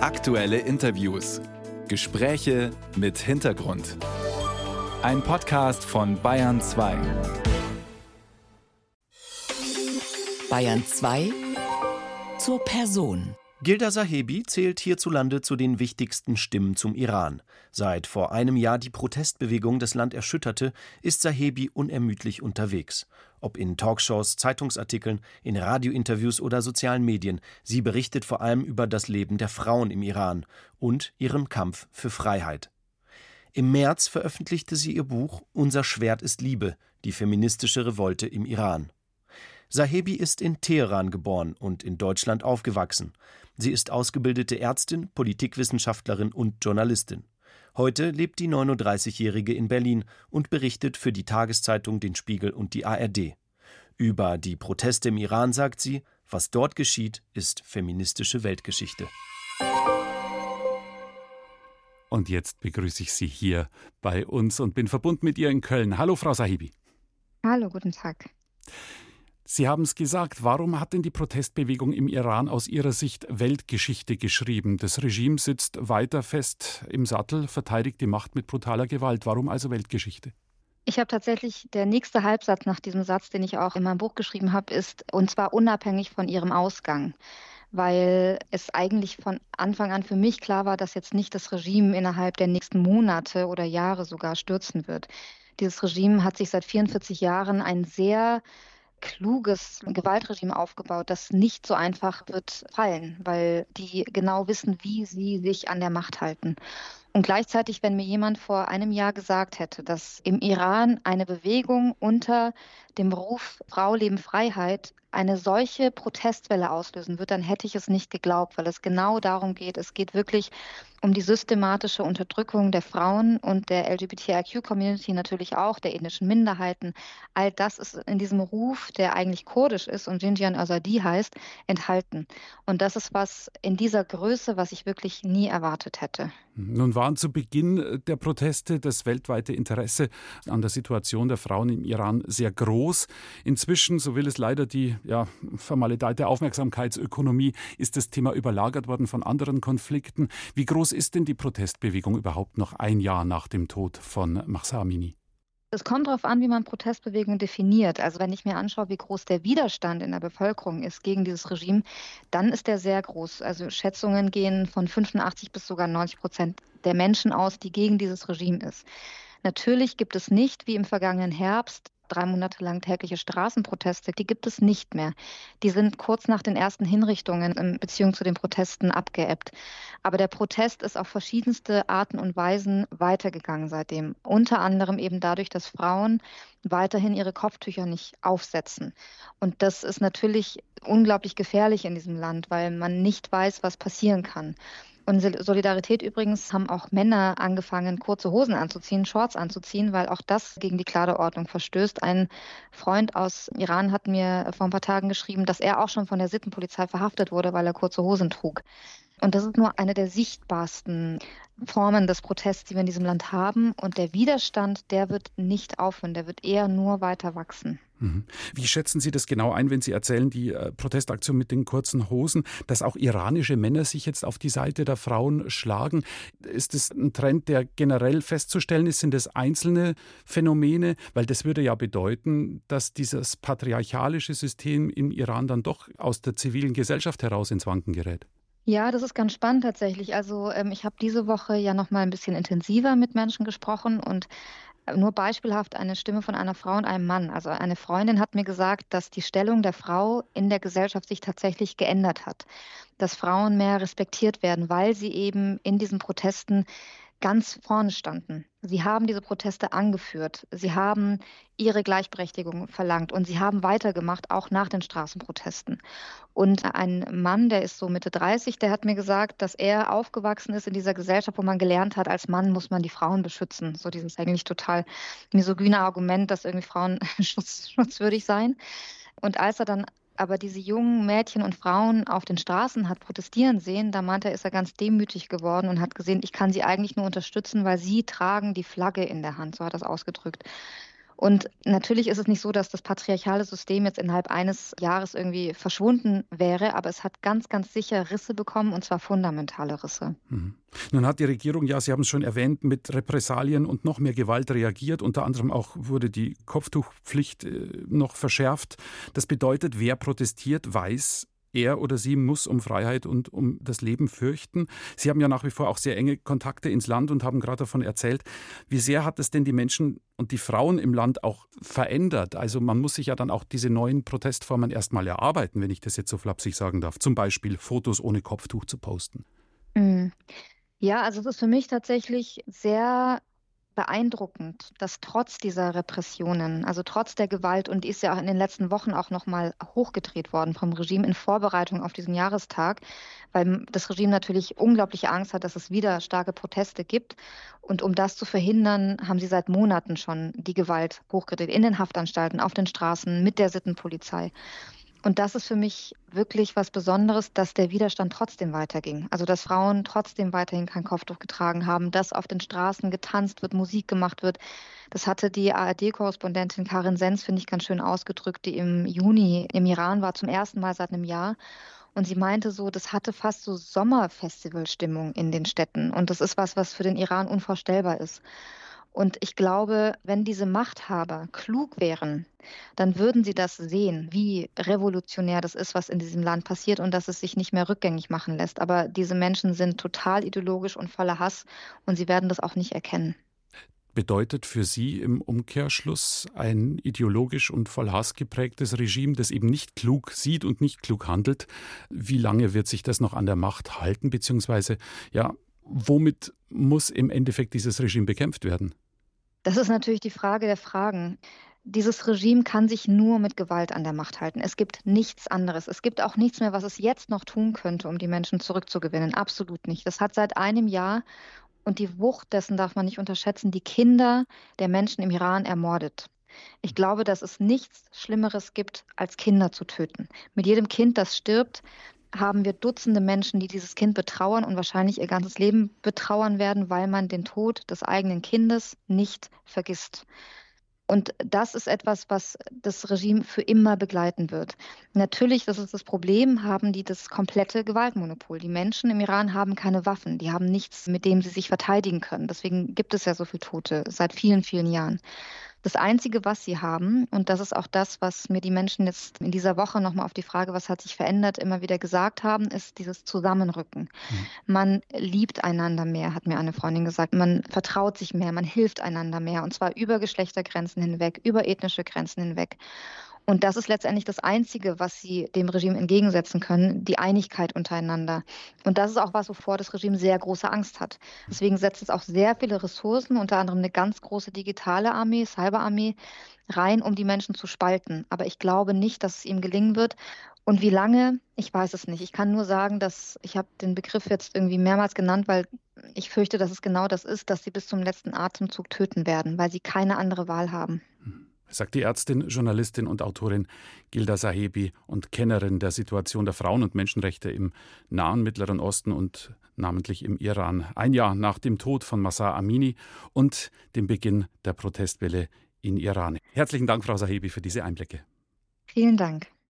Aktuelle Interviews. Gespräche mit Hintergrund. Ein Podcast von Bayern 2. Bayern 2 zur Person. Gilda Sahebi zählt hierzulande zu den wichtigsten Stimmen zum Iran. Seit vor einem Jahr die Protestbewegung das Land erschütterte, ist Sahebi unermüdlich unterwegs. Ob in Talkshows, Zeitungsartikeln, in Radiointerviews oder sozialen Medien, sie berichtet vor allem über das Leben der Frauen im Iran und ihren Kampf für Freiheit. Im März veröffentlichte sie ihr Buch Unser Schwert ist Liebe, die feministische Revolte im Iran. Sahebi ist in Teheran geboren und in Deutschland aufgewachsen. Sie ist ausgebildete Ärztin, Politikwissenschaftlerin und Journalistin. Heute lebt die 39-Jährige in Berlin und berichtet für die Tageszeitung, den Spiegel und die ARD. Über die Proteste im Iran sagt sie, was dort geschieht, ist feministische Weltgeschichte. Und jetzt begrüße ich Sie hier bei uns und bin verbunden mit ihr in Köln. Hallo, Frau Sahibi. Hallo, guten Tag. Sie haben es gesagt, warum hat denn die Protestbewegung im Iran aus Ihrer Sicht Weltgeschichte geschrieben? Das Regime sitzt weiter fest im Sattel, verteidigt die Macht mit brutaler Gewalt. Warum also Weltgeschichte? Ich habe tatsächlich, der nächste Halbsatz nach diesem Satz, den ich auch in meinem Buch geschrieben habe, ist, und zwar unabhängig von ihrem Ausgang weil es eigentlich von Anfang an für mich klar war, dass jetzt nicht das Regime innerhalb der nächsten Monate oder Jahre sogar stürzen wird. Dieses Regime hat sich seit 44 Jahren ein sehr kluges Gewaltregime aufgebaut, das nicht so einfach wird fallen, weil die genau wissen, wie sie sich an der Macht halten. Und gleichzeitig, wenn mir jemand vor einem Jahr gesagt hätte, dass im Iran eine Bewegung unter dem Ruf Frau, Leben, Freiheit eine solche Protestwelle auslösen wird, dann hätte ich es nicht geglaubt, weil es genau darum geht. Es geht wirklich um die systematische Unterdrückung der Frauen und der LGBTIQ-Community natürlich auch, der indischen Minderheiten. All das ist in diesem Ruf, der eigentlich kurdisch ist und Jinjian Azadi heißt, enthalten. Und das ist was in dieser Größe, was ich wirklich nie erwartet hätte. Nun waren zu Beginn der Proteste das weltweite Interesse an der Situation der Frauen im Iran sehr groß. Inzwischen, so will es leider die ja, vermaledeite Aufmerksamkeitsökonomie, ist das Thema überlagert worden von anderen Konflikten. Wie groß groß ist denn die Protestbewegung überhaupt noch ein Jahr nach dem Tod von Mahsa Amini? Es kommt darauf an, wie man Protestbewegung definiert. Also wenn ich mir anschaue, wie groß der Widerstand in der Bevölkerung ist gegen dieses Regime, dann ist der sehr groß. Also Schätzungen gehen von 85 bis sogar 90 Prozent der Menschen aus, die gegen dieses Regime ist. Natürlich gibt es nicht, wie im vergangenen Herbst, drei Monate lang tägliche Straßenproteste, die gibt es nicht mehr. Die sind kurz nach den ersten Hinrichtungen in Beziehung zu den Protesten abgeebbt. Aber der Protest ist auf verschiedenste Arten und Weisen weitergegangen seitdem. Unter anderem eben dadurch, dass Frauen weiterhin ihre Kopftücher nicht aufsetzen. Und das ist natürlich unglaublich gefährlich in diesem Land, weil man nicht weiß, was passieren kann. Und Solidarität übrigens haben auch Männer angefangen, kurze Hosen anzuziehen, Shorts anzuziehen, weil auch das gegen die Kleiderordnung verstößt. Ein Freund aus Iran hat mir vor ein paar Tagen geschrieben, dass er auch schon von der Sittenpolizei verhaftet wurde, weil er kurze Hosen trug. Und das ist nur eine der sichtbarsten Formen des Protests, die wir in diesem Land haben. Und der Widerstand, der wird nicht aufhören, der wird eher nur weiter wachsen. Mhm. Wie schätzen Sie das genau ein, wenn Sie erzählen, die äh, Protestaktion mit den kurzen Hosen, dass auch iranische Männer sich jetzt auf die Seite der Frauen schlagen? Ist das ein Trend, der generell festzustellen ist? Sind das einzelne Phänomene? Weil das würde ja bedeuten, dass dieses patriarchalische System im Iran dann doch aus der zivilen Gesellschaft heraus ins Wanken gerät. Ja, das ist ganz spannend tatsächlich. Also ähm, ich habe diese Woche ja noch mal ein bisschen intensiver mit Menschen gesprochen und äh, nur beispielhaft eine Stimme von einer Frau und einem Mann. Also eine Freundin hat mir gesagt, dass die Stellung der Frau in der Gesellschaft sich tatsächlich geändert hat, dass Frauen mehr respektiert werden, weil sie eben in diesen Protesten ganz vorne standen. Sie haben diese Proteste angeführt. Sie haben ihre Gleichberechtigung verlangt und sie haben weitergemacht, auch nach den Straßenprotesten. Und ein Mann, der ist so Mitte 30, der hat mir gesagt, dass er aufgewachsen ist in dieser Gesellschaft, wo man gelernt hat, als Mann muss man die Frauen beschützen. So dieses eigentlich total misogyne Argument, dass irgendwie Frauen schutz, schutzwürdig seien. Und als er dann aber diese jungen Mädchen und Frauen auf den Straßen hat protestieren sehen, da meinte er, ist er ganz demütig geworden und hat gesehen, ich kann sie eigentlich nur unterstützen, weil sie tragen die Flagge in der Hand, so hat er es ausgedrückt. Und natürlich ist es nicht so, dass das patriarchale System jetzt innerhalb eines Jahres irgendwie verschwunden wäre, aber es hat ganz, ganz sicher Risse bekommen und zwar fundamentale Risse. Mhm. Nun hat die Regierung, ja, Sie haben es schon erwähnt, mit Repressalien und noch mehr Gewalt reagiert. Unter anderem auch wurde die Kopftuchpflicht äh, noch verschärft. Das bedeutet, wer protestiert, weiß, er oder sie muss um Freiheit und um das Leben fürchten. Sie haben ja nach wie vor auch sehr enge Kontakte ins Land und haben gerade davon erzählt. Wie sehr hat es denn die Menschen und die Frauen im Land auch verändert? Also man muss sich ja dann auch diese neuen Protestformen erstmal erarbeiten, wenn ich das jetzt so flapsig sagen darf. Zum Beispiel Fotos ohne Kopftuch zu posten. Mhm. Ja, also es ist für mich tatsächlich sehr beeindruckend, dass trotz dieser Repressionen, also trotz der Gewalt, und die ist ja auch in den letzten Wochen auch nochmal hochgedreht worden vom Regime in Vorbereitung auf diesen Jahrestag, weil das Regime natürlich unglaubliche Angst hat, dass es wieder starke Proteste gibt. Und um das zu verhindern, haben sie seit Monaten schon die Gewalt hochgedreht in den Haftanstalten, auf den Straßen, mit der Sittenpolizei. Und das ist für mich wirklich was Besonderes, dass der Widerstand trotzdem weiterging. Also dass Frauen trotzdem weiterhin kein Kopftuch getragen haben, dass auf den Straßen getanzt wird, Musik gemacht wird. Das hatte die ARD-Korrespondentin Karin Sens, finde ich, ganz schön ausgedrückt, die im Juni im Iran war, zum ersten Mal seit einem Jahr. Und sie meinte so, das hatte fast so Sommerfestivalstimmung in den Städten. Und das ist was, was für den Iran unvorstellbar ist. Und ich glaube, wenn diese Machthaber klug wären, dann würden sie das sehen, wie revolutionär das ist, was in diesem Land passiert und dass es sich nicht mehr rückgängig machen lässt. Aber diese Menschen sind total ideologisch und voller Hass und sie werden das auch nicht erkennen. Bedeutet für Sie im Umkehrschluss ein ideologisch und voll Hass geprägtes Regime, das eben nicht klug sieht und nicht klug handelt? Wie lange wird sich das noch an der Macht halten? Beziehungsweise, ja, womit muss im Endeffekt dieses Regime bekämpft werden? Das ist natürlich die Frage der Fragen. Dieses Regime kann sich nur mit Gewalt an der Macht halten. Es gibt nichts anderes. Es gibt auch nichts mehr, was es jetzt noch tun könnte, um die Menschen zurückzugewinnen. Absolut nicht. Das hat seit einem Jahr und die Wucht dessen darf man nicht unterschätzen, die Kinder der Menschen im Iran ermordet. Ich glaube, dass es nichts Schlimmeres gibt, als Kinder zu töten. Mit jedem Kind, das stirbt, haben wir Dutzende Menschen, die dieses Kind betrauern und wahrscheinlich ihr ganzes Leben betrauern werden, weil man den Tod des eigenen Kindes nicht vergisst. Und das ist etwas, was das Regime für immer begleiten wird. Natürlich, das ist das Problem, haben die das komplette Gewaltmonopol. Die Menschen im Iran haben keine Waffen, die haben nichts, mit dem sie sich verteidigen können. Deswegen gibt es ja so viele Tote seit vielen, vielen Jahren. Das Einzige, was sie haben, und das ist auch das, was mir die Menschen jetzt in dieser Woche nochmal auf die Frage, was hat sich verändert, immer wieder gesagt haben, ist dieses Zusammenrücken. Mhm. Man liebt einander mehr, hat mir eine Freundin gesagt. Man vertraut sich mehr, man hilft einander mehr, und zwar über Geschlechtergrenzen hinweg, über ethnische Grenzen hinweg. Und das ist letztendlich das Einzige, was sie dem Regime entgegensetzen können, die Einigkeit untereinander. Und das ist auch was, wovor das Regime sehr große Angst hat. Deswegen setzt es auch sehr viele Ressourcen, unter anderem eine ganz große digitale Armee, Cyberarmee, rein, um die Menschen zu spalten. Aber ich glaube nicht, dass es ihm gelingen wird. Und wie lange, ich weiß es nicht. Ich kann nur sagen, dass ich habe den Begriff jetzt irgendwie mehrmals genannt, weil ich fürchte, dass es genau das ist, dass sie bis zum letzten Atemzug töten werden, weil sie keine andere Wahl haben. Sagt die Ärztin, Journalistin und Autorin Gilda Sahebi und Kennerin der Situation der Frauen- und Menschenrechte im Nahen Mittleren Osten und namentlich im Iran. Ein Jahr nach dem Tod von Massa Amini und dem Beginn der Protestwelle in Iran. Herzlichen Dank, Frau Sahebi, für diese Einblicke. Vielen Dank.